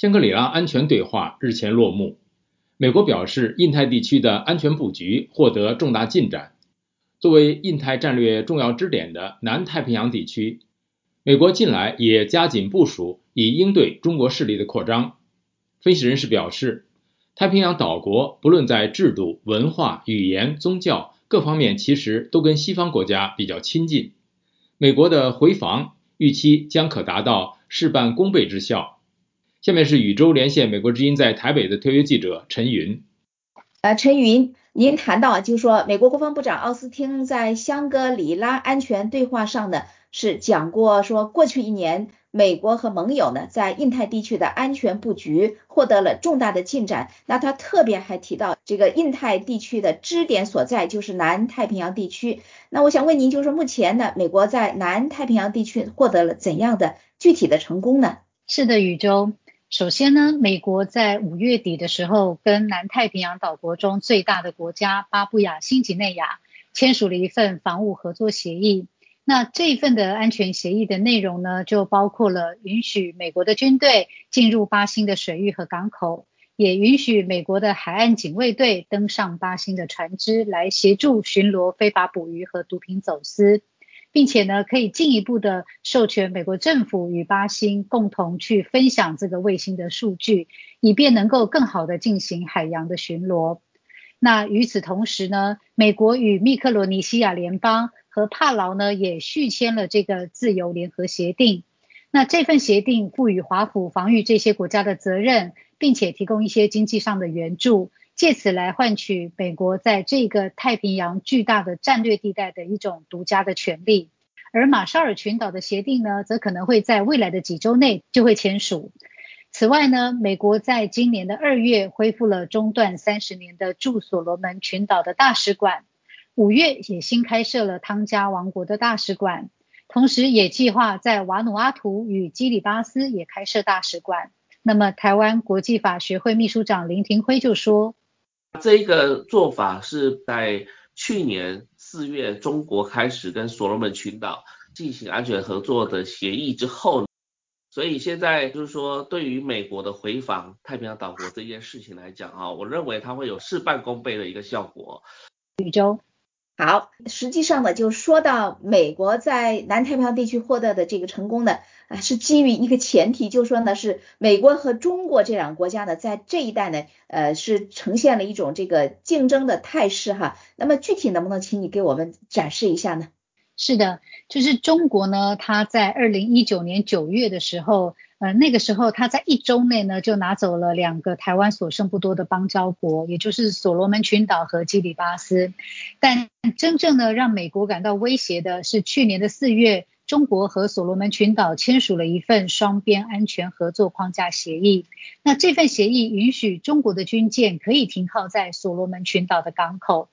香格里拉安全对话日前落幕，美国表示印太地区的安全布局获得重大进展。作为印太战略重要支点的南太平洋地区，美国近来也加紧部署，以应对中国势力的扩张。分析人士表示，太平洋岛国不论在制度、文化、语言、宗教各方面，其实都跟西方国家比较亲近。美国的回防预期将可达到事半功倍之效。下面是宇宙连线美国之音在台北的特约记者陈云。呃，陈云，您谈到就是说，美国国防部长奥斯汀在香格里拉安全对话上呢，是讲过说，过去一年，美国和盟友呢在印太地区的安全布局获得了重大的进展。那他特别还提到，这个印太地区的支点所在就是南太平洋地区。那我想问您，就是，目前呢，美国在南太平洋地区获得了怎样的具体的成功呢？是的，宇宙。首先呢，美国在五月底的时候，跟南太平洋岛国中最大的国家巴布亚新几内亚签署了一份防务合作协议。那这一份的安全协议的内容呢，就包括了允许美国的军队进入巴新的水域和港口，也允许美国的海岸警卫队登上巴新的船只，来协助巡逻非法捕鱼和毒品走私。并且呢，可以进一步的授权美国政府与巴新共同去分享这个卫星的数据，以便能够更好的进行海洋的巡逻。那与此同时呢，美国与密克罗尼西亚联邦和帕劳呢也续签了这个自由联合协定。那这份协定赋予华府防御这些国家的责任，并且提供一些经济上的援助。借此来换取美国在这个太平洋巨大的战略地带的一种独家的权利，而马绍尔群岛的协定呢，则可能会在未来的几周内就会签署。此外呢，美国在今年的二月恢复了中断三十年的驻所罗门群岛的大使馆，五月也新开设了汤加王国的大使馆，同时也计划在瓦努阿图与基里巴斯也开设大使馆。那么，台湾国际法学会秘书长林廷辉就说。这个做法是在去年四月，中国开始跟所罗门群岛进行安全合作的协议之后，所以现在就是说，对于美国的回访太平洋岛国这件事情来讲啊，我认为它会有事半功倍的一个效果。宇宙。好，实际上呢，就说到美国在南太平洋地区获得的这个成功呢，啊，是基于一个前提，就说呢是美国和中国这两个国家呢，在这一带呢，呃，是呈现了一种这个竞争的态势哈。那么具体能不能请你给我们展示一下呢？是的，就是中国呢，它在二零一九年九月的时候。呃，那个时候他在一周内呢就拿走了两个台湾所剩不多的邦交国，也就是所罗门群岛和基里巴斯。但真正的让美国感到威胁的是，去年的四月，中国和所罗门群岛签署了一份双边安全合作框架协议。那这份协议允许中国的军舰可以停靠在所罗门群岛的港口，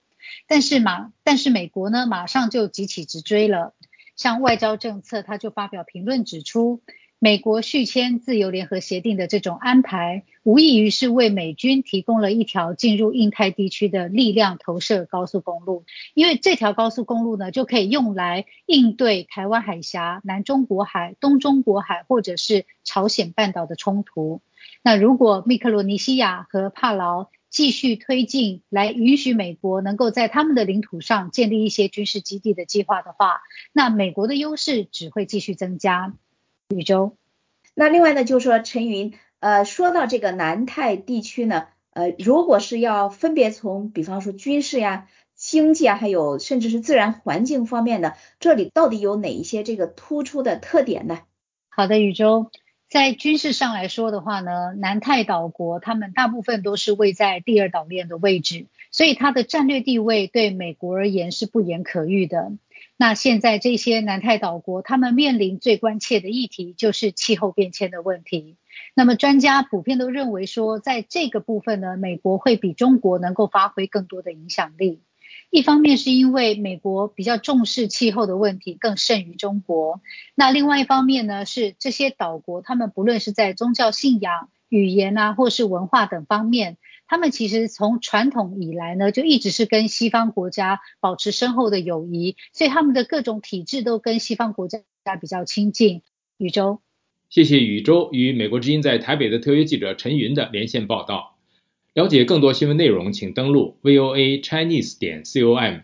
但是马但是美国呢马上就急起直追了，像外交政策他就发表评论指出。美国续签自由联合协定的这种安排，无异于是为美军提供了一条进入印太地区的力量投射高速公路。因为这条高速公路呢，就可以用来应对台湾海峡、南中国海、东中国海或者是朝鲜半岛的冲突。那如果密克罗尼西亚和帕劳继续推进来允许美国能够在他们的领土上建立一些军事基地的计划的话，那美国的优势只会继续增加。宇宙，那另外呢，就是说陈云，呃，说到这个南太地区呢，呃，如果是要分别从，比方说军事呀、经济啊，还有甚至是自然环境方面的，这里到底有哪一些这个突出的特点呢？好的，宇宙，在军事上来说的话呢，南太岛国他们大部分都是位在第二岛链的位置，所以它的战略地位对美国而言是不言可喻的。那现在这些南太岛国，他们面临最关切的议题就是气候变迁的问题。那么专家普遍都认为说，在这个部分呢，美国会比中国能够发挥更多的影响力。一方面是因为美国比较重视气候的问题，更胜于中国。那另外一方面呢，是这些岛国，他们不论是在宗教信仰、语言啊，或是文化等方面。他们其实从传统以来呢，就一直是跟西方国家保持深厚的友谊，所以他们的各种体制都跟西方国家比较亲近。宇宙，谢谢宇宙与美国之音在台北的特约记者陈云的连线报道。了解更多新闻内容，请登录 voa chinese 点 com。